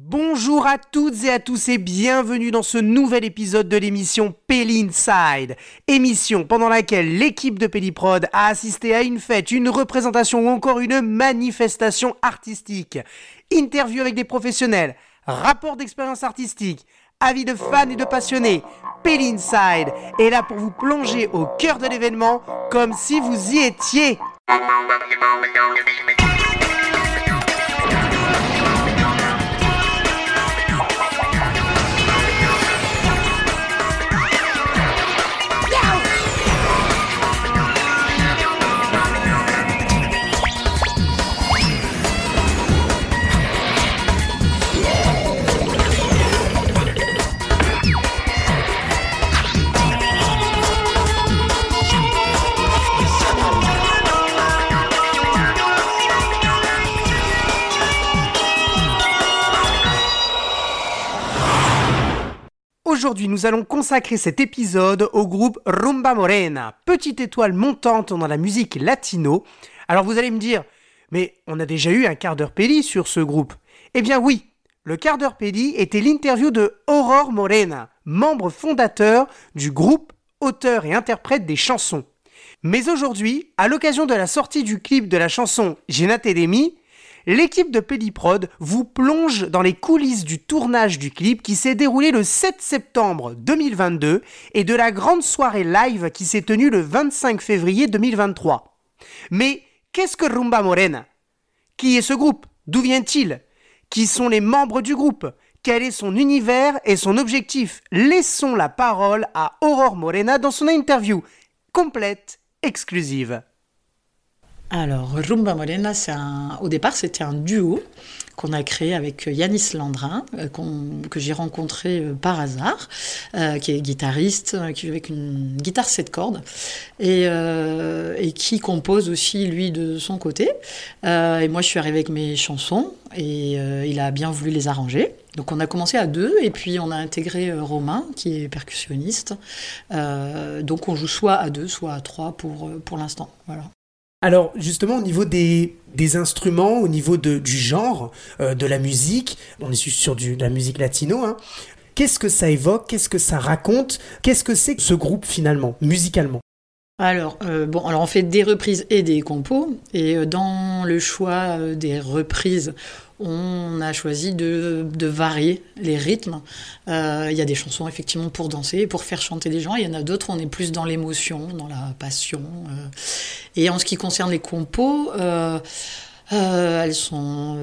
Bonjour à toutes et à tous et bienvenue dans ce nouvel épisode de l'émission Pelli Inside. Émission pendant laquelle l'équipe de Pelliprod a assisté à une fête, une représentation ou encore une manifestation artistique. Interview avec des professionnels, rapport d'expérience artistique, avis de fans et de passionnés. Pelli Inside est là pour vous plonger au cœur de l'événement comme si vous y étiez. Aujourd'hui, nous allons consacrer cet épisode au groupe Rumba Morena, petite étoile montante dans la musique latino. Alors vous allez me dire, mais on a déjà eu un quart d'heure pédi sur ce groupe. Eh bien oui, le quart d'heure pédi était l'interview de Aurore Morena, membre fondateur du groupe, auteur et interprète des chansons. Mais aujourd'hui, à l'occasion de la sortie du clip de la chanson Genate Demi, l'équipe de Pédiprod vous plonge dans les coulisses du tournage du clip qui s'est déroulé le 7 septembre 2022 et de la grande soirée live qui s'est tenue le 25 février 2023. Mais qu'est-ce que Rumba Morena? Qui est ce groupe? D'où vient-il? Qui sont les membres du groupe? Quel est son univers et son objectif? Laissons la parole à Aurore Morena dans son interview complète, exclusive. Alors, Rumba Morena, au départ, c'était un duo qu'on a créé avec Yanis Landrin, euh, que j'ai rencontré euh, par hasard, euh, qui est guitariste, qui joue avec une guitare 7 cordes, et, qui compose aussi, lui, de son côté. et moi, je suis arrivée avec mes chansons, et il a bien voulu les arranger. Donc on a commencé à deux et puis on a intégré Romain qui est percussionniste. donc on joue soit à deux, soit à trois pour, pour l'instant. Voilà. Alors justement au niveau des, instruments, au niveau du genre euh, de la musique, on est sur du, de la musique latino, hein, qu'est-ce que ça évoque, qu'est-ce que ça raconte, qu'est-ce que c'est ce groupe finalement, musicalement? Alors, euh, bon, alors on fait des reprises et des compos, et euh, dans le choix des reprises, on a choisi de, varier les rythmes. Euh, il y a des chansons effectivement pour danser, pour faire chanter des gens. Il y en a d'autres, on est plus dans l'émotion, dans la passion. Euh. Et en ce qui concerne les compos, euh, elles sont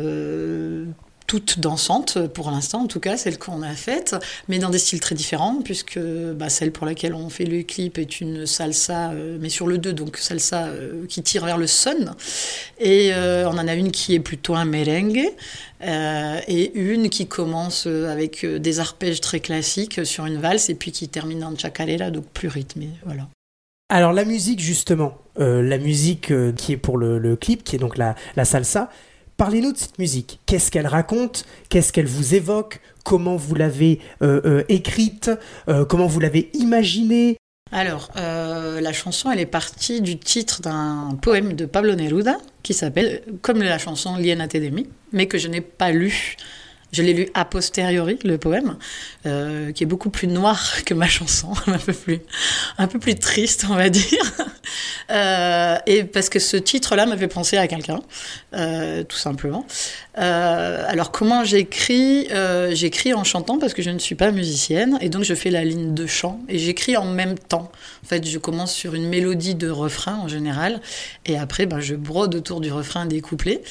toutes dansantes, pour l'instant en tout cas, celles qu'on a faites, mais dans des styles très différents, puisque bah, celle pour laquelle on fait le clip est une salsa, euh, mais sur le 2, donc salsa euh, qui tire vers le sun. Et euh, on en a une qui est plutôt un merengue, et une qui commence avec des arpèges très classiques sur une valse, et puis qui termine en chacarera, donc plus rythmé. Voilà. Alors la musique justement, la musique qui est pour le, clip, qui est donc la, la salsa, Parlez-nous de cette musique. Qu'est-ce qu'elle raconte? Qu'est-ce qu'elle vous évoque? Comment vous l'avez euh, euh, écrite? Euh, Comment vous l'avez imaginée? Alors, la chanson, elle est partie du titre d'un poème de Pablo Neruda qui s'appelle comme la chanson Liena Tedemi, mais que je n'ai pas lu je l'ai lu a posteriori, le poème, euh, qui est beaucoup plus noir que ma chanson, un peu plus, un peu plus triste, on va dire. Euh, et parce que ce titre-là m'avait pensé à quelqu'un, euh, tout simplement. alors comment j'écris J'écris en chantant parce que je ne suis pas musicienne, et donc je fais la ligne de chant, et j'écris en même temps. En fait, je commence sur une mélodie de refrain en général, et après, ben, je brode autour du refrain des couplets.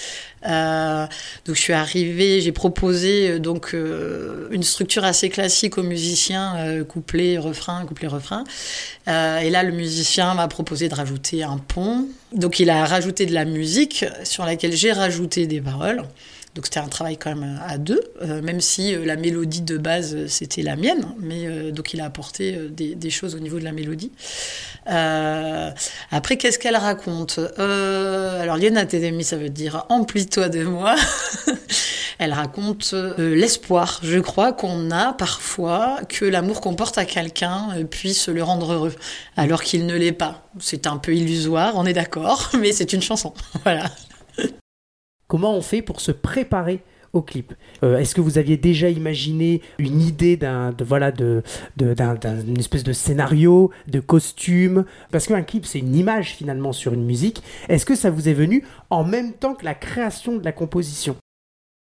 donc je suis arrivée, j'ai proposé euh, donc euh, une structure assez classique aux musiciens, euh, couplet, refrain, couplet, refrain. et là, le musicien m'a proposé de rajouter un pont. Donc il a rajouté de la musique sur laquelle j'ai rajouté des paroles. Donc c'était un travail quand même à deux, même si la mélodie de base c'était la mienne, mais donc il a apporté des, choses au niveau de la mélodie. après, qu'est-ce qu'elle raconte? Alors Liena Tedemi, ça veut dire emplis-toi de moi. Elle raconte euh, l'espoir, je crois, qu'on a parfois que l'amour qu'on porte à quelqu'un euh, puisse le rendre heureux, alors qu'il ne l'est pas. C'est un peu illusoire, on est d'accord, mais c'est une chanson. voilà. Comment on fait pour se préparer au clip. Euh, est-ce que vous aviez déjà imaginé une idée de, voilà, de, d'une espèce de scénario, de costume? Parce qu'un clip, c'est une image finalement sur une musique. Est-ce que ça vous est venu en même temps que la création de la composition?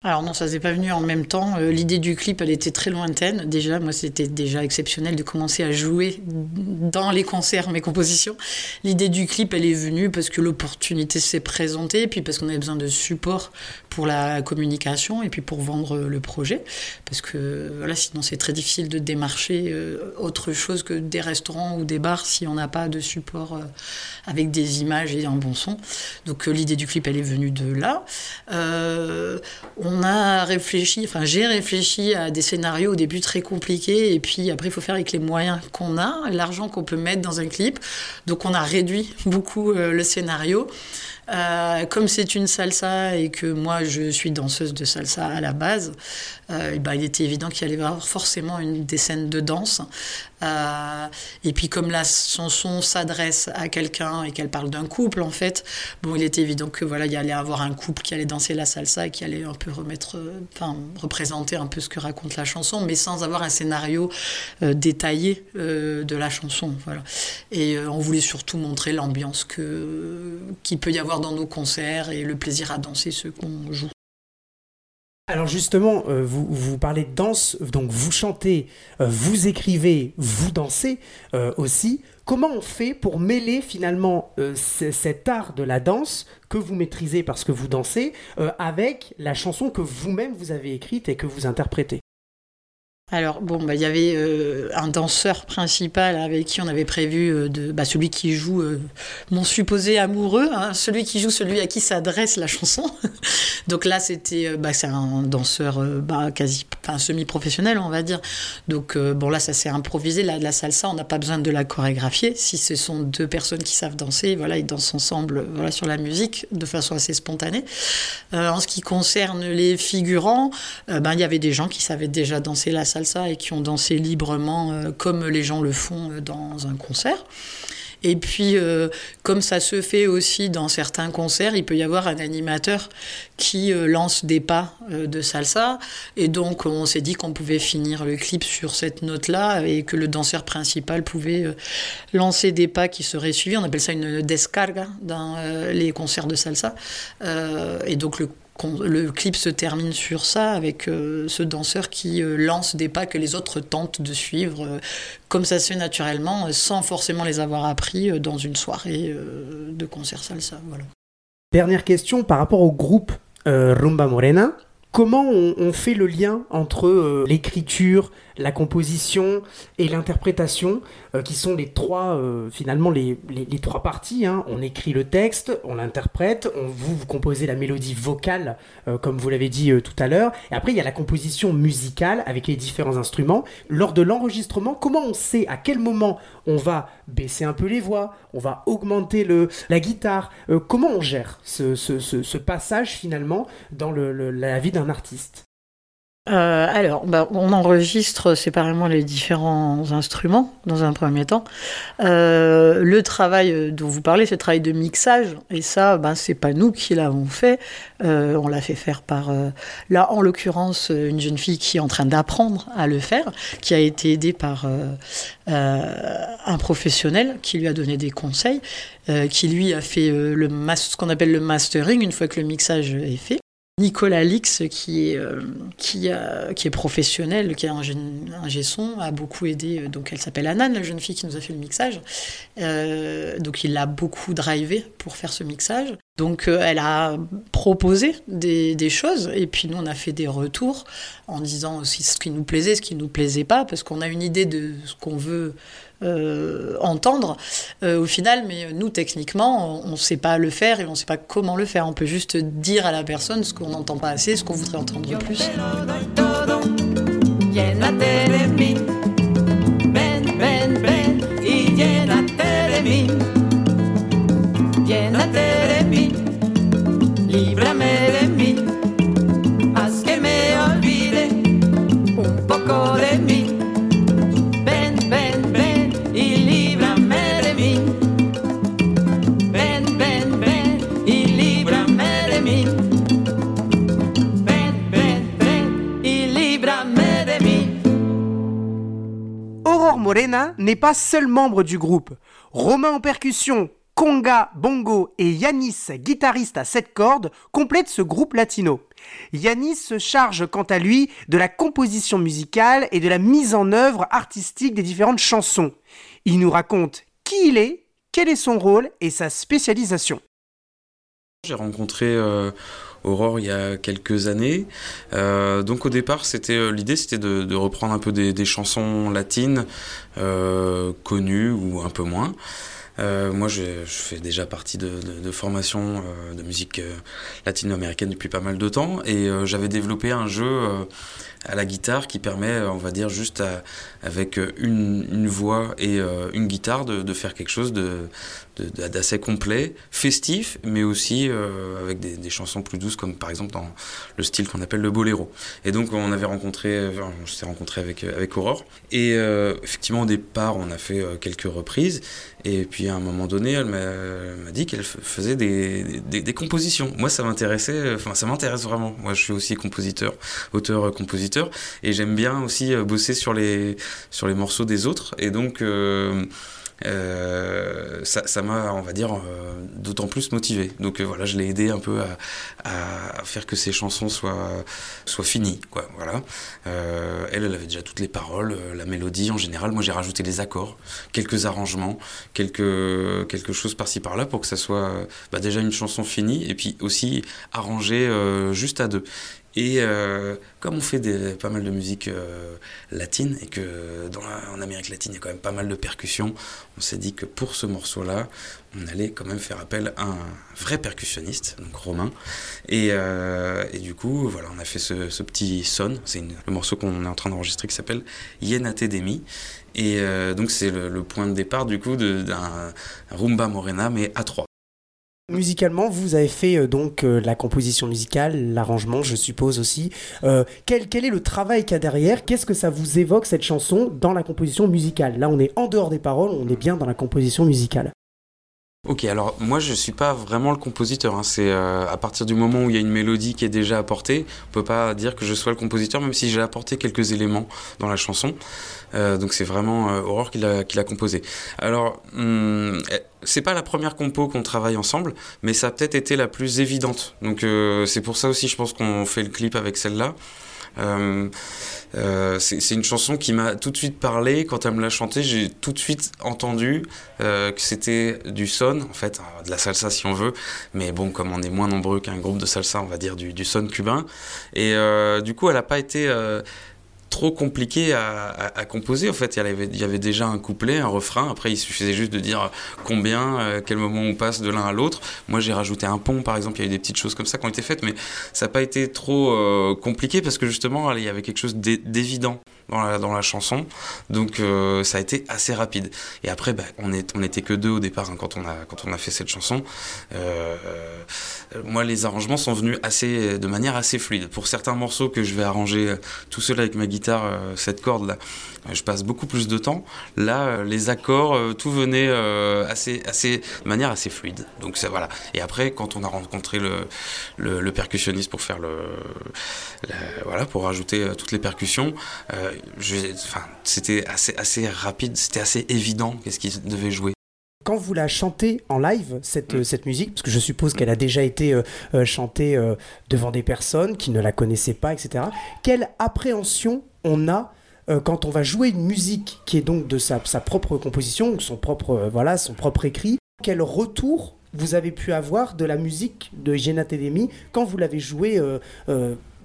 Alors non, ça s'est pas venu en même temps. Euh, l'idée du clip, elle était très lointaine. Déjà, moi, c'était déjà exceptionnel de commencer à jouer dans les concerts mes compositions. L'idée du clip, elle est venue parce que l'opportunité s'est présentée, puis parce qu'on avait besoin de support pour la communication et puis pour vendre le projet. Parce que voilà, sinon c'est très difficile de démarcher euh, autre chose que des restaurants ou des bars si on n'a pas de support euh, avec des images et un bon son. Donc l'idée du clip, elle est venue de là on a réfléchi, enfin j'ai réfléchi à des scénarios au début très compliqués et puis après il faut faire avec les moyens qu'on a, l'argent qu'on peut mettre dans un clip. Donc on a réduit beaucoup euh, le scénario. Euh, comme c'est une salsa et que moi je suis danseuse de salsa à la base, euh, ben, il était évident qu'il allait y avoir forcément une, des scènes de danse. Euh, et puis comme la chanson s'adresse à quelqu'un et qu'elle parle d'un couple en fait, bon il était évident que voilà il y allait avoir un couple qui allait danser la salsa et qui allait un peu remettre, enfin représenter un peu ce que raconte la chanson, mais sans avoir un scénario détaillé de la chanson. Et on voulait surtout montrer l'ambiance que qu'il peut y avoir dans nos concerts et le plaisir à danser ce qu'on joue. Alors justement, euh, vous, vous, parlez de danse, donc vous chantez, euh, vous écrivez, vous dansez euh, aussi. Comment on fait pour mêler finalement cet art de la danse que vous maîtrisez parce que vous dansez avec la chanson que vous-même vous avez écrite et que vous interprétez? Alors bon, bah, il y avait euh, un danseur principal avec qui on avait prévu euh, de, bah, celui qui joue euh, mon supposé amoureux, hein, celui qui joue celui à qui s'adresse la chanson. Donc là, c'était, bah, un danseur quasi, enfin semi-professionnel, on va dire. Donc bon là, ça s'est improvisé. La, la salsa, on n'a pas besoin de la chorégraphier. Si ce sont deux personnes qui savent danser, voilà, ils dansent ensemble, voilà, sur la musique de façon assez spontanée. en ce qui concerne les figurants, il y avait des gens qui savaient déjà danser la salsa et qui ont dansé librement euh, comme les gens le font euh, dans un concert. Et puis, euh, comme ça se fait aussi dans certains concerts, il peut y avoir un animateur qui lance des pas de salsa. Et donc, on s'est dit qu'on pouvait finir le clip sur cette note-là et que le danseur principal pouvait lancer des pas qui seraient suivis. On appelle ça une descarga dans les concerts de salsa. et donc, le le clip se termine sur ça, avec euh, ce danseur qui euh, lance des pas que les autres tentent de suivre, euh, comme ça se fait naturellement, sans forcément les avoir appris dans une soirée de concert salsa. Dernière question par rapport au groupe Rumba Morena. Comment on, fait le lien entre l'écriture, la composition et l'interprétation, euh, qui sont les trois, euh, finalement, les, les, trois parties. Hein. On écrit le texte, on l'interprète, on, vous, vous composez la mélodie vocale, euh, comme vous l'avez dit tout à l'heure. Et après, il y a la composition musicale avec les différents instruments. Lors de l'enregistrement, comment on sait à quel moment on va baisser un peu les voix, on va augmenter le, la guitare Comment on gère ce, ce, ce, passage, finalement, dans le, la vie d'un artiste? Euh, alors, bah, on enregistre séparément les différents instruments dans un premier temps. Euh, le travail dont vous parlez, c'est le travail de mixage, et ça, ben, c'est pas nous qui l'avons fait. Euh, on l'a fait faire par, là, en l'occurrence, une jeune fille qui est en train d'apprendre à le faire, qui a été aidée par un professionnel qui lui a donné des conseils, qui lui a fait le ce qu'on appelle le mastering une fois que le mixage est fait. Nicolas Lix, qui est, euh, qui, qui est professionnel, qui est un, un son, a beaucoup aidé. Euh, donc, elle s'appelle Anan, la jeune fille qui nous a fait le mixage. Euh, donc, il l'a beaucoup drivé pour faire ce mixage. Donc, elle a proposé des, des, choses. Et puis, nous, on a fait des retours en disant aussi ce qui nous plaisait, ce qui ne nous plaisait pas, parce qu'on a une idée de ce qu'on veut euh, entendre euh, au final, mais nous, techniquement, on ne sait pas le faire et on ne sait pas comment le faire. On peut juste dire à la personne ce qu'on n'entend pas assez, ce qu'on voudrait entendre plus. Pas seul membre du groupe. Romain en percussion, conga, bongo et Yanis, guitariste à sept cordes, complètent ce groupe latino. Yanis se charge quant à lui de la composition musicale et de la mise en œuvre artistique des différentes chansons. Il nous raconte qui il est, quel est son rôle et sa spécialisation. J'ai rencontré euh, Aurore il y a quelques années. Euh, donc au départ, c'était euh, l'idée, c'était de, reprendre un peu des, chansons latines connues ou un peu moins. moi, je, fais déjà partie de, de formation de musique latino-américaine depuis pas mal de temps et j'avais développé un jeu à la guitare qui permet, on va dire, juste avec une, voix et euh, une guitare de, faire quelque chose d'assez complet, festif, mais aussi euh, avec des, chansons plus douces, comme par exemple dans le style qu'on appelle le boléro. Et donc on avait rencontré, on s'est rencontré avec, avec Aurore. Et euh, effectivement, au départ, on a fait quelques reprises. Et puis à un moment donné, elle m'a dit qu'elle faisait des, des, compositions. Moi, ça m'intéressait, enfin ça m'intéresse vraiment. Moi, je suis aussi compositeur, et j'aime bien aussi euh, bosser sur les, sur les morceaux des autres. Et donc, euh, euh, ça m'a, on va dire, d'autant plus motivé. Donc voilà, je l'ai aidé un peu à, à, faire que ces chansons soient, soient finies. Quoi, voilà. elle, elle avait déjà toutes les paroles, la mélodie en général. Moi, j'ai rajouté les accords, quelques arrangements, quelques, quelque chose par-ci par-là pour que ça soit bah, déjà une chanson finie et puis aussi arrangée juste à deux. Et euh, comme on fait pas mal de musique euh, latine et que en Amérique latine il y a quand même pas mal de percussions, on s'est dit que pour ce morceau-là, on allait quand même faire appel à un vrai percussionniste, donc Romain. Et, euh, du coup, voilà, on a fait ce, petit son. C'est le morceau qu'on est en train d'enregistrer qui s'appelle Yenate Demi. Et donc c'est le, point de départ du coup d'un rumba morena mais à trois. Musicalement, vous avez fait euh, donc euh, la composition musicale, l'arrangement, je suppose aussi. Euh, quel, est le travail qu'il y a derrière? Qu'est-ce que ça vous évoque cette chanson dans la composition musicale? Là, on est en dehors des paroles, on est bien dans la composition musicale. Ok, alors moi je suis pas vraiment le compositeur. Hein. C'est à partir du moment où il y a une mélodie qui est déjà apportée, on peut pas dire que je sois le compositeur, même si j'ai apporté quelques éléments dans la chanson. donc c'est vraiment Aurore qui l'a composé. Alors hum, c'est pas la première compo qu'on travaille ensemble, mais ça a peut-être été la plus évidente. Donc euh, c'est pour ça aussi, je pense qu'on fait le clip avec celle-là. Euh, euh, c'est une chanson qui m'a tout de suite parlé. Quand elle me l'a chantée, j'ai tout de suite entendu que c'était du son, en fait, de la salsa si on veut. Mais bon, comme on est moins nombreux qu'un groupe de salsa, on va dire du, du son cubain. Et du coup, elle n'a pas été trop compliqué à, composer. En fait, il y, avait, déjà un couplet, un refrain. Après, il suffisait juste de dire combien, euh, quel moment on passe de l'un à l'autre. Moi, j'ai rajouté un pont, par exemple. Il y a eu des petites choses comme ça qui ont été faites, mais ça n'a pas été trop euh, compliqué parce que justement, il y avait quelque chose d'évident dans la, chanson. Donc euh, ça a été assez rapide. Et après, bah, on n'était que deux au départ hein, quand, on a, fait cette chanson. Euh, moi, les arrangements sont venus de manière assez fluide. Pour certains morceaux que je vais arranger tout seul avec ma euh, cette corde là, je passe beaucoup plus de temps. Là, les accords, tout venait assez, assez, de manière assez fluide. Donc ça, voilà. Et après, quand on a rencontré le, le, percussionniste pour faire le, voilà, pour rajouter toutes les percussions, c'était assez, assez rapide, c'était assez évident qu'est-ce qu'il devait jouer quand vous la chantez en live, cette, mm. cette musique, parce que je suppose qu'elle a déjà été euh, euh, chantée euh, devant des personnes qui ne la connaissaient pas, etc., quelle appréhension on a quand on va jouer une musique qui est donc de sa, sa propre composition, son propre, voilà, son propre écrit, quel retour vous avez pu avoir de la musique de Hygiene Academy quand vous l'avez jouée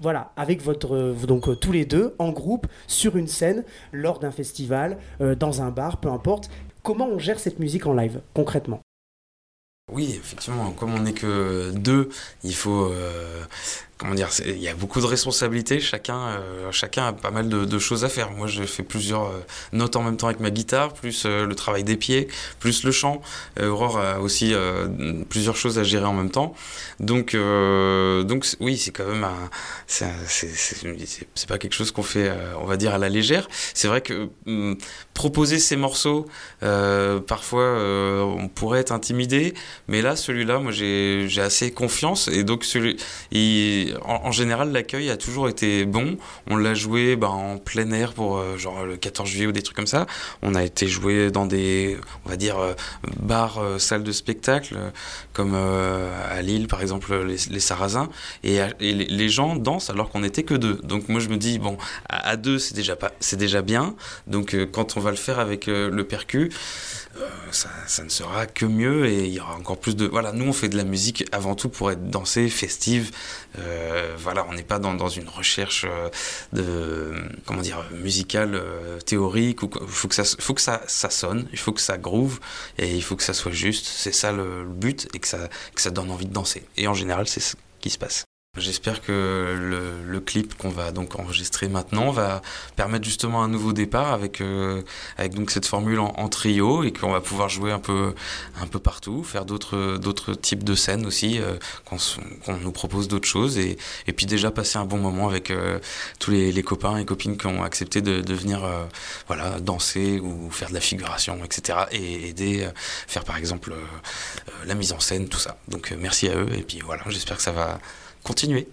voilà, avec votre euh, donc tous les deux en groupe sur une scène lors d'un festival, dans un bar, peu importe. Comment on gère cette musique en live concrètement? Oui, effectivement, comme on n'est que deux, il faut il y a beaucoup de responsabilités. Chacun, euh, chacun a pas mal de, choses à faire. Moi, je fais plusieurs euh, notes en même temps avec ma guitare, plus euh, le travail des pieds, plus le chant. Aurore a aussi plusieurs choses à gérer en même temps. Donc, donc oui, c'est quand même un, c'est pas quelque chose qu'on fait, on va dire à la légère. C'est vrai que hum, proposer ces morceaux, parfois, on pourrait être intimidé, mais là, celui-là, moi, j'ai assez confiance et donc celui, en, général, l'accueil a toujours été bon. On l'a joué ben, en plein air pour genre le 14 juillet ou des trucs comme ça. On a été joué dans des, on va dire, bars, salles de spectacle, comme à Lille par exemple, les, Sarrasins. Et, les gens dansent alors qu'on n'était que deux. Donc moi je me dis, bon, à, deux c'est déjà, déjà bien. Donc quand on va le faire avec le percu, euh, ça, ne sera que mieux et il y aura encore plus de... Voilà, nous on fait de la musique avant tout pour être dansée, festive. Euh, voilà, on n'est pas dans, une recherche euh, de, comment dire, musicale, théorique. Il faut que, ça, faut que ça, ça sonne, il faut que ça groove et il faut que ça soit juste. C'est ça le, but et que ça, que ça donne envie de danser. Et en général, c'est ce qui se passe. J'espère que le, clip qu'on va donc enregistrer maintenant va permettre justement un nouveau départ avec, euh, donc cette formule en, trio et qu'on va pouvoir jouer un peu, un peu partout, faire d'autres, d'autres types de scènes aussi, euh, qu'on, nous propose d'autres choses et, et, puis déjà passer un bon moment avec euh, tous les, les, copains et copines qui ont accepté de, de venir voilà, danser ou faire de la figuration, etc. et aider, faire par exemple la mise en scène, tout ça. Donc merci à eux et puis voilà, j'espère que ça va continuer.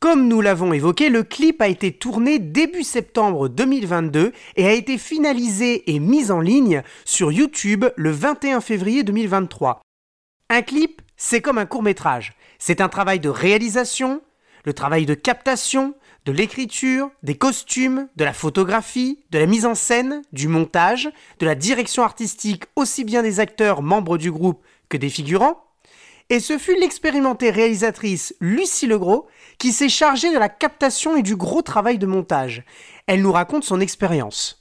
Comme nous l'avons évoqué, le clip a été tourné début septembre 2022 et a été finalisé et mis en ligne sur YouTube le 21 février 2023. Un clip, c'est comme un court métrage. C'est un travail de réalisation, le travail de captation, de l'écriture, des costumes, de la photographie, de la mise en scène, du montage, de la direction artistique aussi bien des acteurs membres du groupe que des figurants, et ce fut l'expérimentée réalisatrice Lucie Legros qui s'est chargée de la captation et du gros travail de montage. Elle nous raconte son expérience.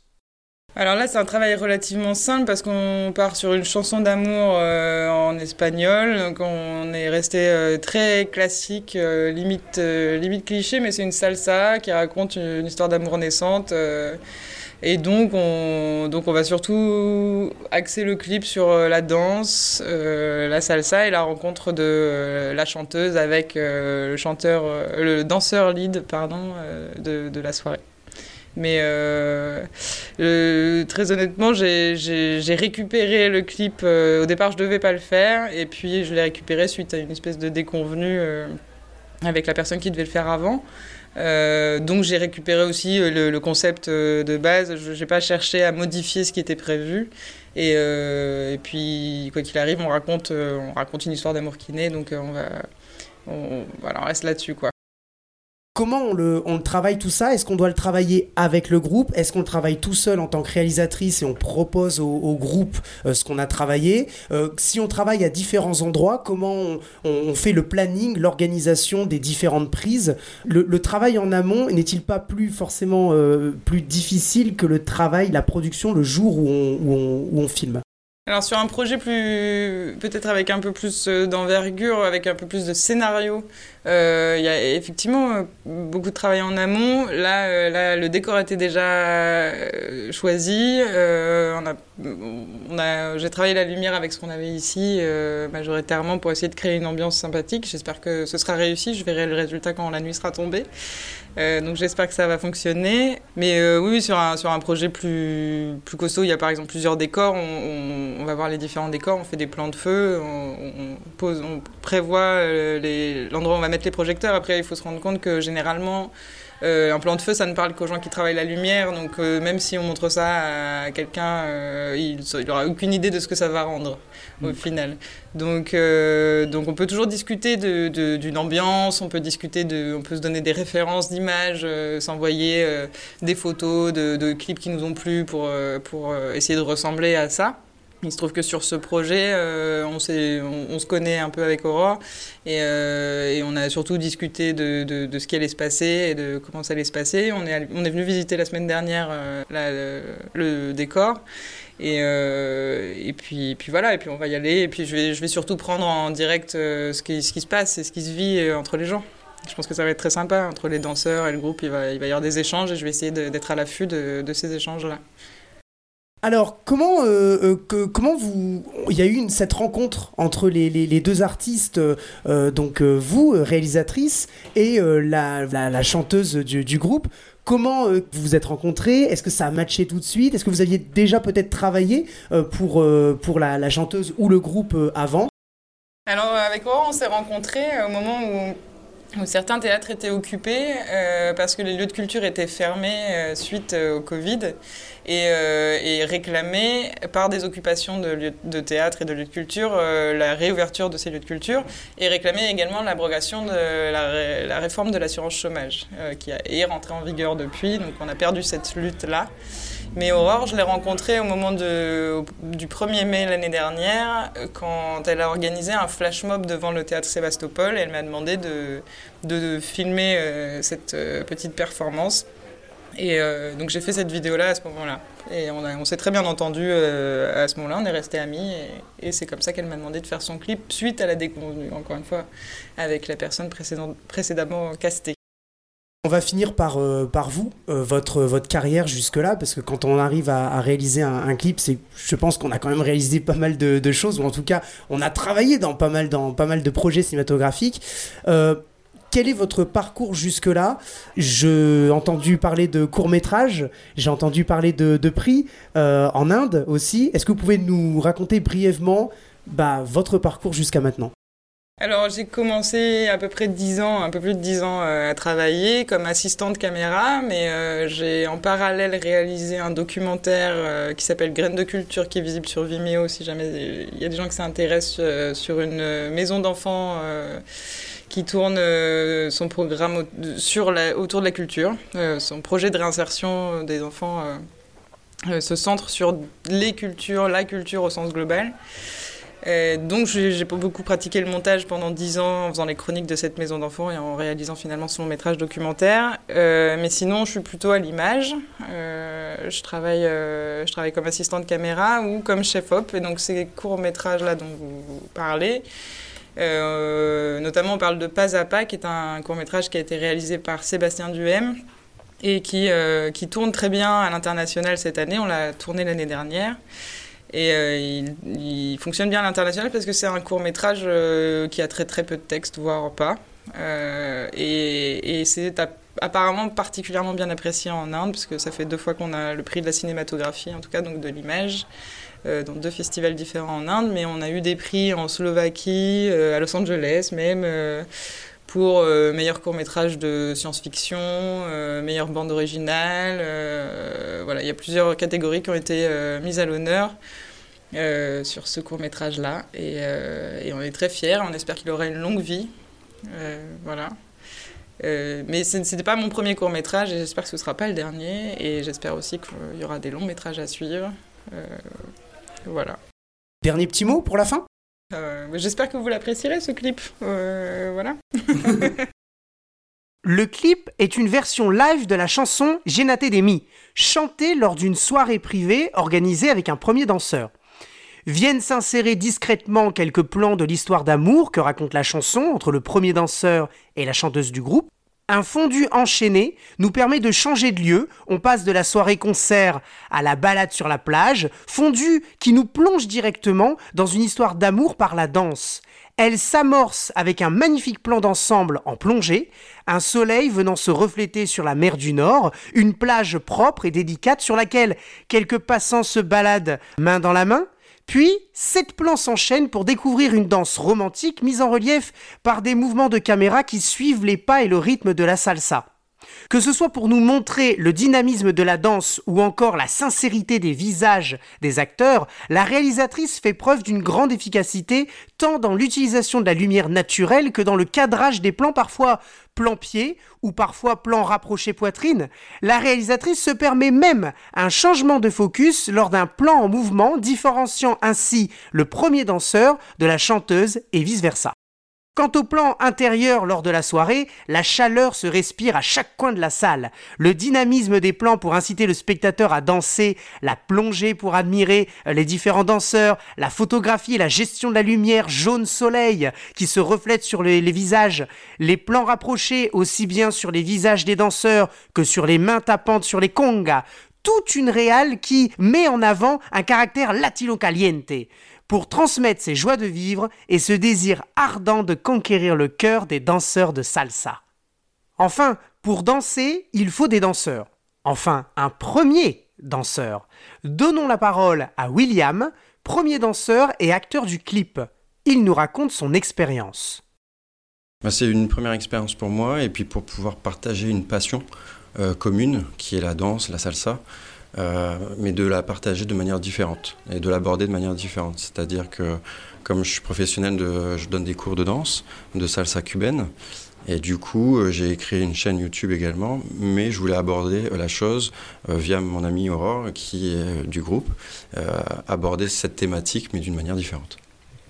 Alors là, c'est un travail relativement simple parce qu'on part sur une chanson d'amour euh, en espagnol. Donc on est resté euh, très classique, euh, limite, cliché, mais c'est une salsa qui raconte une histoire d'amour naissante. Et donc on, donc on va surtout axer le clip sur euh, la danse, euh, la salsa et la rencontre de euh, la chanteuse avec le chanteur, le danseur lead pardon, de, la soirée. Mais très honnêtement, j'ai récupéré le clip. au départ, je devais pas le faire, et puis je l'ai récupéré suite à une espèce de déconvenue avec la personne qui devait le faire avant. Euh, donc j'ai récupéré aussi euh, le, concept euh, de base. Je n'ai pas cherché à modifier ce qui était prévu. Et, et puis, quoi qu'il arrive, on raconte, on raconte une histoire d'amour naît. Donc on, va, on, voilà, on reste là-dessus. quoi. Comment on le, travaille tout ça? Est-ce qu'on doit le travailler avec le groupe? Est-ce qu'on le travaille tout seul en tant que réalisatrice et on propose au, groupe euh, ce qu'on a travaillé? Euh, Si on travaille à différents endroits, comment on, fait le planning, l'organisation des différentes prises? Le, travail en amont n'est-il pas plus forcément euh, plus difficile que le travail, la production le jour où on filme? Alors sur un projet plus peut-être avec un peu plus euh, d'envergure, avec un peu plus de scénario, euh, il y a effectivement euh, beaucoup de travail en amont. Là, le décor était déjà choisi. j'ai travaillé la lumière avec ce qu'on avait ici majoritairement pour essayer de créer une ambiance sympathique. J'espère que ce sera réussi. Je verrai le résultat quand la nuit sera tombée. Euh, donc j'espère que ça va fonctionner. Mais euh, oui, sur un, sur un projet plus, plus costaud, il y a par exemple plusieurs décors. On, va voir les différents décors, on fait des plans de feu, on, prévoit euh, l'endroit où on va mettre les projecteurs. Après, il faut se rendre compte que généralement, euh, un plan de feu, ça ne parle qu'aux gens qui travaillent la lumière, donc euh, même si on montre ça à quelqu'un, euh, il n'aura aucune idée de ce que ça va rendre au mm. final. Donc, donc on peut toujours discuter d'une de, ambiance, on peut discuter de, on peut se donner des références d'images, s'envoyer des photos de, de, clips qui nous ont plu pour, pour essayer de ressembler à ça. Il se trouve que sur ce projet, euh, on, se connaît un peu avec Aurore et, euh, on a surtout discuté de, ce qui allait se passer et de comment ça allait se passer. On est, venu visiter la semaine dernière euh, le, décor et, puis, voilà, et puis on va y aller. Et puis je vais, surtout prendre en direct ce, qui, se passe et ce qui se vit entre les gens. Je pense que ça va être très sympa entre les danseurs et le groupe. Il va, y avoir des échanges et je vais essayer d'être à l'affût de, de ces échanges-là. Alors, comment, euh, euh, comment vous. Il y a eu cette rencontre entre les, deux artistes, euh, donc vous, réalisatrice, et la, chanteuse du, groupe? Comment vous vous êtes rencontrés? Est-ce que ça a matché tout de suite? Est-ce que vous aviez déjà peut-être travaillé pour, pour la, chanteuse ou le groupe avant? Alors, avec Aurore, on s'est rencontrés au moment où certains théâtres étaient occupés parce que les lieux de culture étaient fermés suite au Covid et, et, réclamés par des occupations de, lieux de théâtre et de lieux de culture la réouverture de ces lieux de culture et réclamaient également l'abrogation de la, réforme de l'assurance chômage qui est rentrée en vigueur depuis. Donc on a perdu cette lutte-là. Mais Aurore, je l'ai rencontrée au moment du 1er mai l'année dernière, quand elle a organisé un flash mob devant le théâtre Sébastopol. Elle m'a demandé de, filmer euh, cette euh, petite performance. Et euh, donc j'ai fait cette vidéo-là à ce moment-là. Et on, s'est très bien entendu à ce moment-là, on est restés amis. Et, c'est comme ça qu'elle m'a demandé de faire son clip suite à la déconvenue, encore une fois, avec la personne précédemment castée. On va finir par, euh, vous, euh, votre, carrière jusque-là, parce que quand on arrive à, réaliser un, clip, je pense qu'on a quand même réalisé pas mal de, choses, ou en tout cas, on a travaillé dans pas mal, dans pas mal de projets cinématographiques. Euh, quel est votre parcours jusque-là? J'ai entendu parler de courts-métrages, j'ai entendu parler de, prix en Inde aussi. Est-ce que vous pouvez nous raconter brièvement bah, votre parcours jusqu'à maintenant? Alors j'ai commencé à peu près 10 ans, un peu plus de 10 ans euh, à travailler comme assistante caméra, mais euh, j'ai en parallèle réalisé un documentaire euh, qui s'appelle Graines de culture qui est visible sur Vimeo si jamais il y a des gens qui s'intéressent sur une maison d'enfants qui tourne son programme sur autour de la culture. son projet de réinsertion des enfants se centre sur les cultures, la culture au sens global. Euh, donc j'ai beaucoup pratiqué le montage pendant 10 ans en faisant les chroniques de cette maison d'enfants et en réalisant finalement ce long métrage documentaire. Euh, mais sinon, je suis plutôt à l'image. Euh, je, travaille, je travaille comme assistante caméra ou comme chef-op. Et donc ces courts-métrages-là dont vous, parlez, notamment on parle de Pas à Pas, qui est un court-métrage qui a été réalisé par Sébastien Duhem et qui, qui tourne très bien à l'international cette année. On l'a tourné l'année dernière. Et euh, il, fonctionne bien à l'international parce que c'est un court métrage euh, qui a très très peu de texte, voire pas. Euh, et, c'est apparemment particulièrement bien apprécié en Inde, parce que ça fait deux fois qu'on a le prix de la cinématographie, en tout cas, donc de l'image, dans deux festivals différents en Inde. Mais on a eu des prix en Slovaquie, à Los Angeles même pour meilleur court métrage de science-fiction, meilleure bande originale. voilà, il y a plusieurs catégories qui ont été mises à l'honneur. Euh, sur ce court métrage là euh, et, on est très fiers on espère qu'il aura une longue vie euh, voilà mais ce n'était pas mon premier court métrage et j'espère que ce ne sera pas le dernier et j'espère aussi qu'il y aura des longs métrages à suivre voilà. Dernier petit mot pour la fin? J'espère que vous l'apprécierez ce clip. Voilà. Le clip est une version live de la chanson Genate Demi, chantée lors d'une soirée privée organisée avec un premier danseur. Viennent s'insérer discrètement quelques plans de l'histoire d'amour que raconte la chanson entre le premier danseur et la chanteuse du groupe. Un fondu enchaîné nous permet de changer de lieu, on passe de la soirée concert à la balade sur la plage, fondu qui nous plonge directement dans une histoire d'amour par la danse. Elle s'amorce avec un magnifique plan d'ensemble en plongée, un soleil venant se refléter sur la mer du Nord, une plage propre et délicate sur laquelle quelques passants se baladent main dans la main, puis, sept plans s'enchaînent pour découvrir une danse romantique mise en relief par des mouvements de caméra qui suivent les pas et le rythme de la salsa. Que ce soit pour nous montrer le dynamisme de la danse ou encore la sincérité des visages des acteurs, la réalisatrice fait preuve d'une grande efficacité tant dans l'utilisation de la lumière naturelle que dans le cadrage des plans parfois plan pied ou parfois plan rapproché poitrine. La réalisatrice se permet même un changement de focus lors d'un plan en mouvement différenciant ainsi le premier danseur de la chanteuse et vice-versa. Quant au plan intérieur lors de la soirée, la chaleur se respire à chaque coin de la salle. Le dynamisme des plans pour inciter le spectateur à danser, la plongée pour admirer les différents danseurs, la photographie et la gestion de la lumière jaune soleil qui se reflète sur les, visages, les plans rapprochés aussi bien sur les visages des danseurs que sur les mains tapantes sur les congas, toute une réale qui met en avant un caractère latino caliente pour transmettre ses joies de vivre et ce désir ardent de conquérir le cœur des danseurs de salsa. Enfin, pour danser, il faut des danseurs. Enfin, un premier danseur. Donnons la parole à William, premier danseur et acteur du clip. Il nous raconte son expérience. bah, C'est une première expérience pour moi et puis pour pouvoir partager une passion commune qui est la danse, la salsa. Mais de la partager de manière différente et de l'aborder de manière différente. C'est-à-dire que comme je suis professionnel, je donne des cours de danse, de salsa cubaine. Et du coup, euh, j'ai créé une chaîne YouTube également, mais je voulais aborder euh, la chose euh, via mon ami Aurore, qui est du groupe, aborder cette thématique, mais d'une manière différente.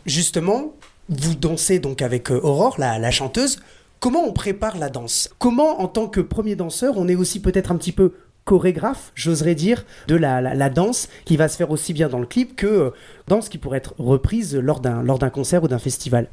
Justement, vous dansez donc avec Aurore, la, chanteuse. Comment on prépare la danse? Comment, en tant que premier danseur, on est aussi peut-être un petit peu chorégraphe, j'oserais dire, de la, danse qui va se faire aussi bien dans le clip que danse qui pourrait être reprise lors d'un concert ou d'un festival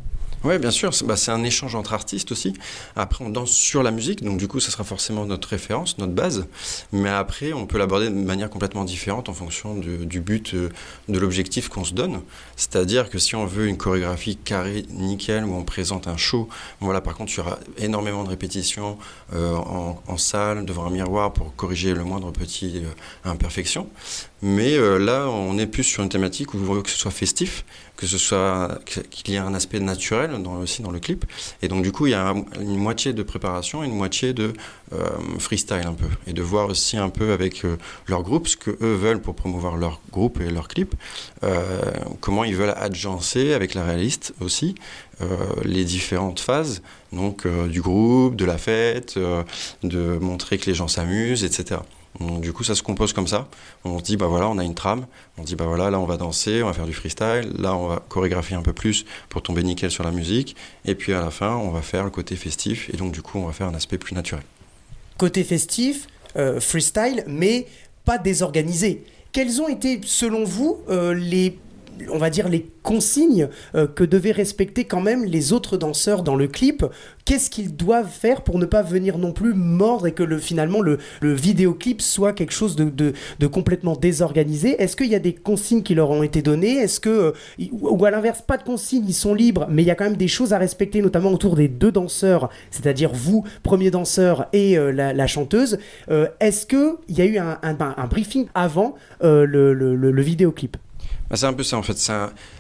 oui, bien sûr. Bah, c'est un échange entre artistes aussi. Après, on danse sur la musique, donc du coup, ça sera forcément notre référence, notre base. Mais après, on peut l'aborder de manière complètement différente en fonction du, but, euh, de l'objectif qu'on se donne. C'est-à-dire que si on veut une chorégraphie carrée, nickel, où on présente un show, voilà, par contre, il y aura énormément de répétitions euh, en, salle, devant un miroir pour corriger le moindre petit euh, imperfection. Mais là, on est plus sur une thématique où on veut que ce soit festif, que ce soit qu'il y ait un aspect naturel aussi dans le clip. Et donc du coup, il y a une moitié de préparation et une moitié de euh, freestyle un peu. Et de voir aussi un peu avec euh, leur groupe ce que eux veulent pour promouvoir leur groupe et leur clip. Euh, comment ils veulent agencer avec la réaliste aussi les différentes phases donc du groupe, de la fête, de montrer que les gens s'amusent, etc du coup, ça se compose comme ça. On se dit, bah voilà, on a une trame. On dit, bah voilà, là, on va danser, on va faire du freestyle. Là, on va chorégraphier un peu plus pour tomber nickel sur la musique. Et puis à la fin, on va faire le côté festif. Et donc, du coup, on va faire un aspect plus naturel. Côté festif, euh, freestyle, mais pas désorganisé. Quels ont été, selon vous, euh, les on va dire, les consignes euh, que devaient respecter quand même les autres danseurs dans le clip. Qu'est-ce qu'ils doivent faire pour ne pas venir non plus mordre et que le, finalement le, le vidéoclip soit quelque chose de, complètement désorganisé? Est-ce qu'il y a des consignes qui leur ont été données? Est-ce euh, ou à l'inverse, pas de consignes, ils sont libres, mais il y a quand même des choses à respecter, notamment autour des deux danseurs, c'est-à-dire vous, premier danseur, et euh, la, chanteuse. Est-ce qu'il y a eu un, un, briefing avant le, le, le vidéoclip? Bah, c'est un peu ça en fait, c'est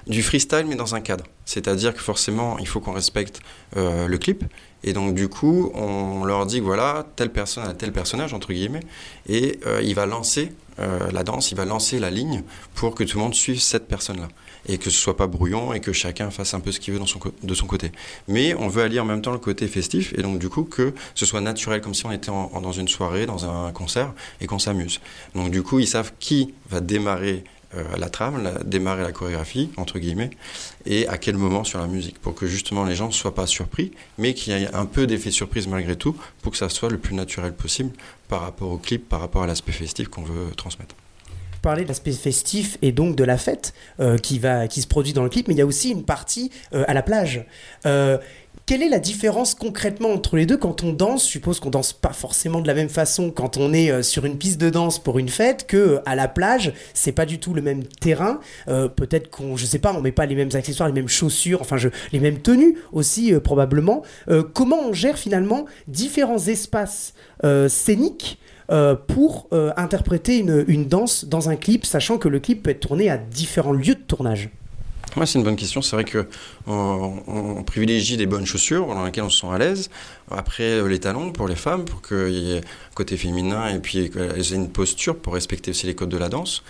du freestyle mais dans un cadre. C'est-à-dire que forcément il faut qu'on respecte euh, le clip et donc du coup on leur dit voilà, telle personne a tel personnage entre guillemets et euh, il va lancer euh, la danse, il va lancer la ligne pour que tout le monde suive cette personne-là et que ce soit pas brouillon et que chacun fasse un peu ce qu'il veut de son côté. Mais on veut allier en même temps le côté festif et donc du coup que ce soit naturel comme si on était dans une soirée, dans un concert et qu'on s'amuse. Donc du coup ils savent qui va démarrer la trame, la, démarrer la chorégraphie, entre guillemets, et à quel moment sur la musique, pour que justement les gens ne soient pas surpris, mais qu'il y ait un peu d'effet surprise malgré tout, pour que ça soit le plus naturel possible par rapport au clip, par rapport à l'aspect festif qu'on veut transmettre parler de l'aspect festif et donc de la fête euh, qui, va, qui se produit dans le clip, mais il y a aussi une partie euh, à la plage. Quelle est la différence concrètement entre les deux quand on danse? Je suppose qu'on danse pas forcément de la même façon quand on est euh, sur une piste de danse pour une fête que euh, à la plage. C'est pas du tout le même terrain. Euh, peut-être qu'on, je sais pas, on met pas les mêmes accessoires, les mêmes chaussures, enfin je, les mêmes tenues aussi probablement. comment on gère finalement différents espaces scéniques pour interpréter une, une danse dans un clip, sachant que le clip peut être tourné à différents lieux de tournage? Ouais, c'est une bonne question. C'est vrai que on, privilégie des bonnes chaussures dans lesquelles on se sent à l'aise. Après, euh, les talons pour les femmes, pour qu'il y ait côté féminin et puis qu'elles aient une posture pour respecter aussi les codes de la danse.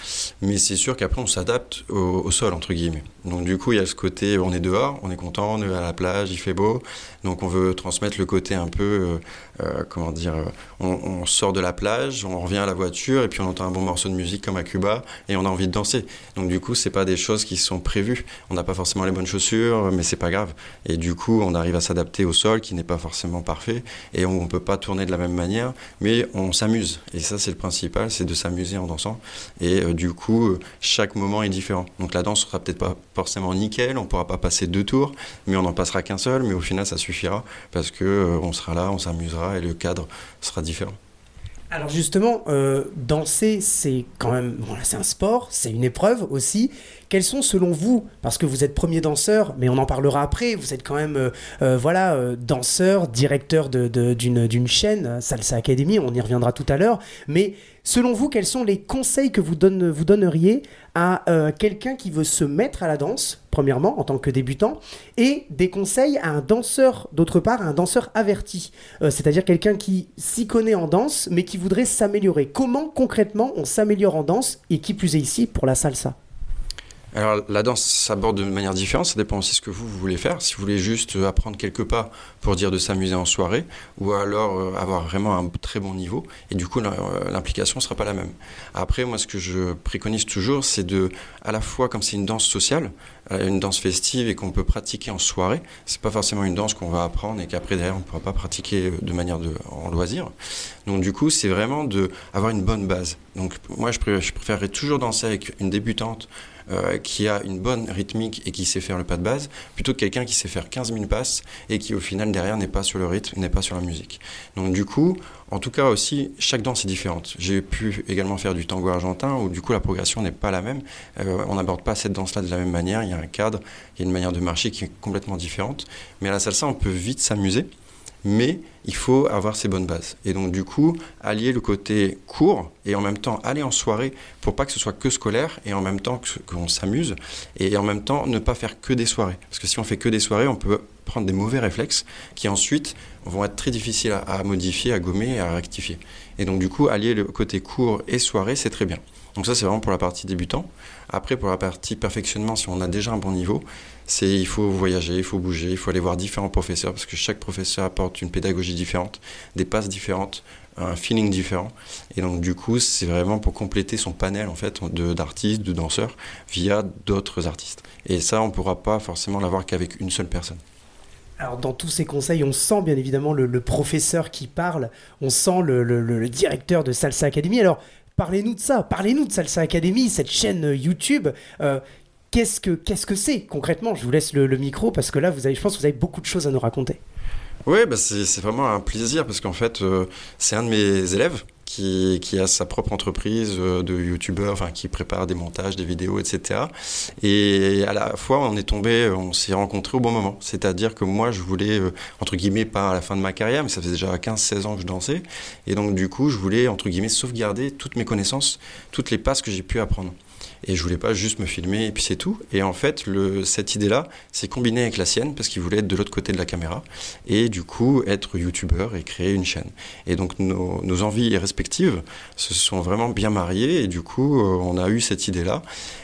Mais c'est sûr qu'après, on s'adapte au, sol, entre guillemets. Donc, du coup, il y a ce côté, on est dehors, on est content, on est à la plage, il fait beau. Donc, on veut transmettre le côté un peu, euh, euh, comment dire, on, sort de la plage, on revient à la voiture et puis on entend un bon morceau de musique comme à Cuba et on a envie de danser. Donc, du coup, c'est pas des choses qui sont prévues. On n'a pas forcément les bonnes chaussures, mais c'est pas grave. Et du coup, on arrive à s'adapter au sol qui n'est pas forcément parfait et on ne peut pas tourner de la même manière, mais on s'amuse. Et ça, c'est le principal, c'est de s'amuser en dansant. Et euh, du coup, chaque moment est différent. Donc la danse sera peut-être pas forcément nickel, on pourra pas passer deux tours, mais on n'en passera qu'un seul, mais au final, ça suffira parce que euh, on sera là, on s'amusera et le cadre sera différent. Alors justement, euh, danser, c'est quand même, c'est un sport, c'est une épreuve aussi. Quels sont selon vous, parce que vous êtes premier danseur, mais on en parlera après, vous êtes quand même, euh, euh, voilà, danseur, directeur d'une chaîne, Salsa Academy, on y reviendra tout à l'heure. Mais selon vous, quels sont les conseils que vous, donneriez à quelqu'un qui veut se mettre à la danse premièrement, en tant que débutant, et des conseils à un danseur, d'autre part, à un danseur averti, euh, c'est-à-dire quelqu'un qui s'y connaît en danse, mais qui voudrait s'améliorer. Comment concrètement on s'améliore en danse, et qui plus est ici pour la salsa? Alors la danse s'aborde de manière différente, ça dépend aussi de ce que vous, vous voulez faire. Si vous voulez juste euh, apprendre quelques pas pour dire de s'amuser en soirée, ou alors euh, avoir vraiment un très bon niveau, et du coup euh, l'implication ne sera pas la même. Après, moi ce que je préconise toujours, c'est de, à la fois comme c'est une danse sociale, une danse festive et qu'on peut pratiquer en soirée, c'est pas forcément une danse qu'on va apprendre et qu'après derrière on ne pourra pas pratiquer de manière de, en loisir. Donc du coup, c'est vraiment de avoir une bonne base. Donc moi je préférerais toujours danser avec une débutante euh, qui a une bonne rythmique et qui sait faire le pas de base, plutôt que quelqu'un qui sait faire 15 000 passes et qui au final derrière n'est pas sur le rythme, n'est pas sur la musique. Donc du coup, en tout cas aussi, chaque danse est différente. J'ai pu également faire du tango argentin où du coup la progression n'est pas la même. Euh, on n'aborde pas cette danse-là de la même manière, il y a un cadre, il y a une manière de marcher qui est complètement différente. Mais à la salsa, on peut vite s'amuser mais il faut avoir ses bonnes bases. Et donc du coup, allier le côté court et en même temps aller en soirée pour pas que ce soit que scolaire et en même temps qu'on s'amuse et en même temps ne pas faire que des soirées. Parce que si on fait que des soirées, on peut prendre des mauvais réflexes qui ensuite vont être très difficiles à, à modifier, à gommer et à rectifier. Et donc du coup, allier le côté court et soirée, c'est très bien. Donc ça, c'est vraiment pour la partie débutant. Après, pour la partie perfectionnement, si on a déjà un bon niveau, c'est il faut voyager, il faut bouger, il faut aller voir différents professeurs parce que chaque professeur apporte une pédagogie différente, des passes différentes, un feeling différent. Et donc du coup, c'est vraiment pour compléter son panel en fait d'artistes, de, danseurs via d'autres artistes. Et ça, on ne pourra pas forcément l'avoir qu'avec une seule personne. Alors dans tous ces conseils, on sent bien évidemment le, professeur qui parle, on sent le, directeur de Salsa Academy. Alors Parlez-nous de ça, parlez-nous de Salsa Academy, cette chaîne YouTube. Euh, qu'est-ce que qu'est-ce que c'est concrètement? Je vous laisse le, micro parce que là, vous avez, je pense que vous avez beaucoup de choses à nous raconter. Oui, bah c'est vraiment un plaisir parce qu'en fait, euh, c'est un de mes élèves qui, a sa propre entreprise euh, de youtubeur, qui prépare des montages, des vidéos, etc. Et à la fois, on est tombé, on s'est rencontrés au bon moment. C'est-à-dire que moi, je voulais, euh, entre guillemets, pas à la fin de ma carrière, mais ça faisait déjà 15-16 ans que je dansais. Et donc, du coup, je voulais, entre guillemets, sauvegarder toutes mes connaissances, toutes les passes que j'ai pu apprendre. Et je voulais pas juste me filmer et puis c'est tout. Et en fait, cette idée-là, c'est combiné avec la sienne parce qu'il voulait être de l'autre côté de la caméra et du coup être youtubeur et créer une chaîne. Et donc nos, nos envies respectives se sont vraiment bien mariées et du coup euh, on a eu cette idée-là.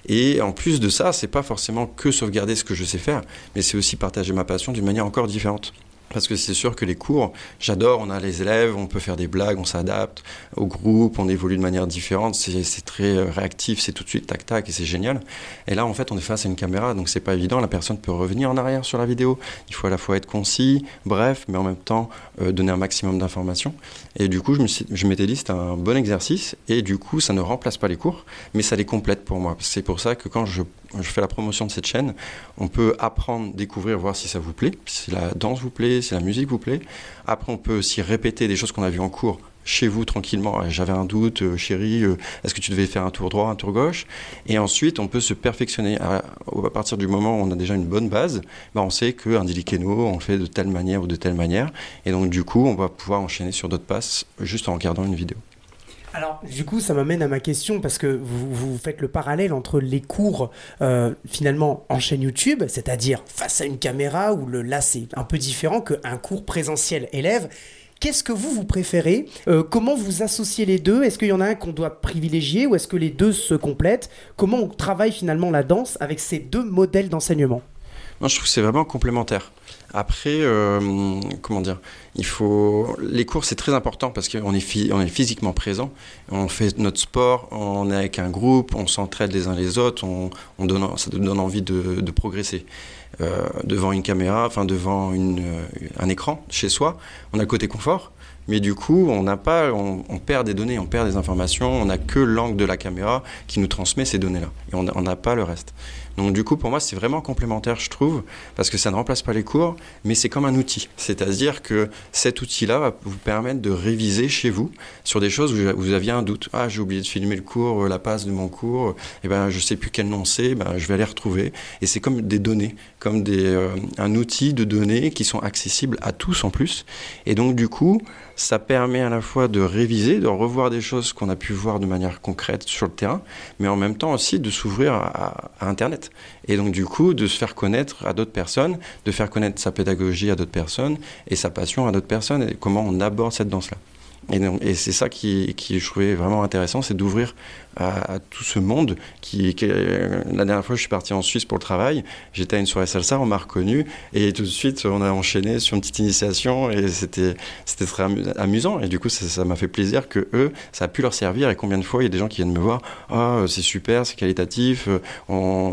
Et en plus de ça, c'est pas forcément que sauvegarder ce que je sais faire, mais c'est aussi partager ma passion d'une manière encore différente. Parce que c'est sûr que les cours, j'adore, on a les élèves, on peut faire des blagues, on s'adapte au groupe, on évolue de manière différente, c'est très euh, réactif, c'est tout de suite tac tac et c'est génial. Et là, en fait, on est face à une caméra, donc c'est pas évident, la personne peut revenir en arrière sur la vidéo. Il faut à la fois être concis, bref, mais en même temps euh, donner un maximum d'informations. Et du coup, je m'étais dit, c'est un bon exercice, et du coup, ça ne remplace pas les cours, mais ça les complète pour moi. C'est pour ça que quand je je fais la promotion de cette chaîne. On peut apprendre, découvrir, voir si ça vous plaît, si la danse vous plaît, si la musique vous plaît. Après, on peut aussi répéter des choses qu'on a vues en cours chez vous tranquillement. J'avais un doute, euh, chérie, euh, est-ce que tu devais faire un tour droit, un tour gauche? Et ensuite, on peut se perfectionner. À, partir du moment où on a déjà une bonne base, bah, on sait qu'un dilikeno, on le fait de telle manière ou de telle manière. Et donc, du coup, on va pouvoir enchaîner sur d'autres passes juste en regardant une vidéo. Alors, du coup, ça m'amène à ma question parce que vous, vous, faites le parallèle entre les cours euh, finalement en chaîne YouTube, c'est-à-dire face à une caméra, où le, là c'est un peu différent qu'un cours présentiel élève. Qu'est-ce que vous, vous préférez euh, Comment vous associez les deux? Est-ce qu'il y en a un qu'on doit privilégier ou est-ce que les deux se complètent? Comment on travaille finalement la danse avec ces deux modèles d'enseignement? Moi, je trouve que c'est vraiment complémentaire. Après, euh, comment dire? Il faut les cours c'est très important parce qu'on est, on est physiquement présent, on fait notre sport, on est avec un groupe, on s'entraide les uns les autres, on, on donne, ça donne envie de, de progresser. Euh, devant une caméra, enfin devant une, un écran chez soi, on a le côté confort, mais du coup, on n'a pas, on, on, perd des données, on perd des informations, on n'a que l'angle de la caméra qui nous transmet ces données-là, et on n'a pas le reste. Donc du coup, pour moi, c'est vraiment complémentaire, je trouve, parce que ça ne remplace pas les cours, mais c'est comme un outil. C'est-à-dire que cet outil-là va vous permettre de réviser chez vous sur des choses où vous aviez un doute. Ah, j'ai oublié de filmer le cours, la passe de mon cours, et eh ben je sais plus quel nom c'est, ben, je vais aller retrouver. Et c'est comme des données, comme euh, un outil de données qui sont accessibles à tous en plus. Et donc du coup, ça permet à la fois de réviser, de revoir des choses qu'on a pu voir de manière concrète sur le terrain, mais en même temps aussi de s'ouvrir à, Internet. Et donc du coup, de se faire connaître à d'autres personnes, de faire connaître sa pédagogie à d'autres personnes et sa passion à d'autres personnes et comment on aborde cette danse-là. Et, c'est ça qui, qui, je trouvais vraiment intéressant, c'est d'ouvrir à, tout ce monde. Qui, la dernière fois, je suis parti en Suisse pour le travail. J'étais à une soirée salsa, on m'a reconnu et tout de suite, on a enchaîné sur une petite initiation et c'était très amusant. Et du coup, ça m'a fait plaisir que eux, ça a pu leur servir. Et combien de fois, il y a des gens qui viennent me voir, ah, c'est super, c'est qualitatif.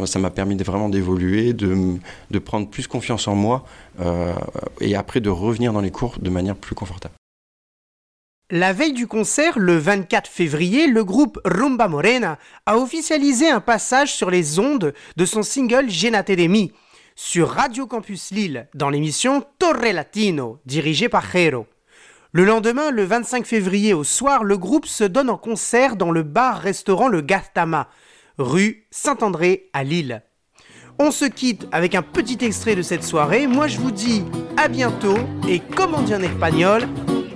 ça m'a permis vraiment d'évoluer, de, de prendre plus confiance en moi euh, et après de revenir dans les cours de manière plus confortable. La veille du concert, le 24 février, le groupe Rumba Morena a officialisé un passage sur les ondes de son single Genate de sur Radio Campus Lille dans l'émission Torre Latino, dirigée par Jero. Le lendemain, le 25 février au soir, le groupe se donne en concert dans le bar-restaurant Le Gastama, rue Saint-André à Lille. On se quitte avec un petit extrait de cette soirée. Moi, je vous dis à bientôt et comme dit en espagnol,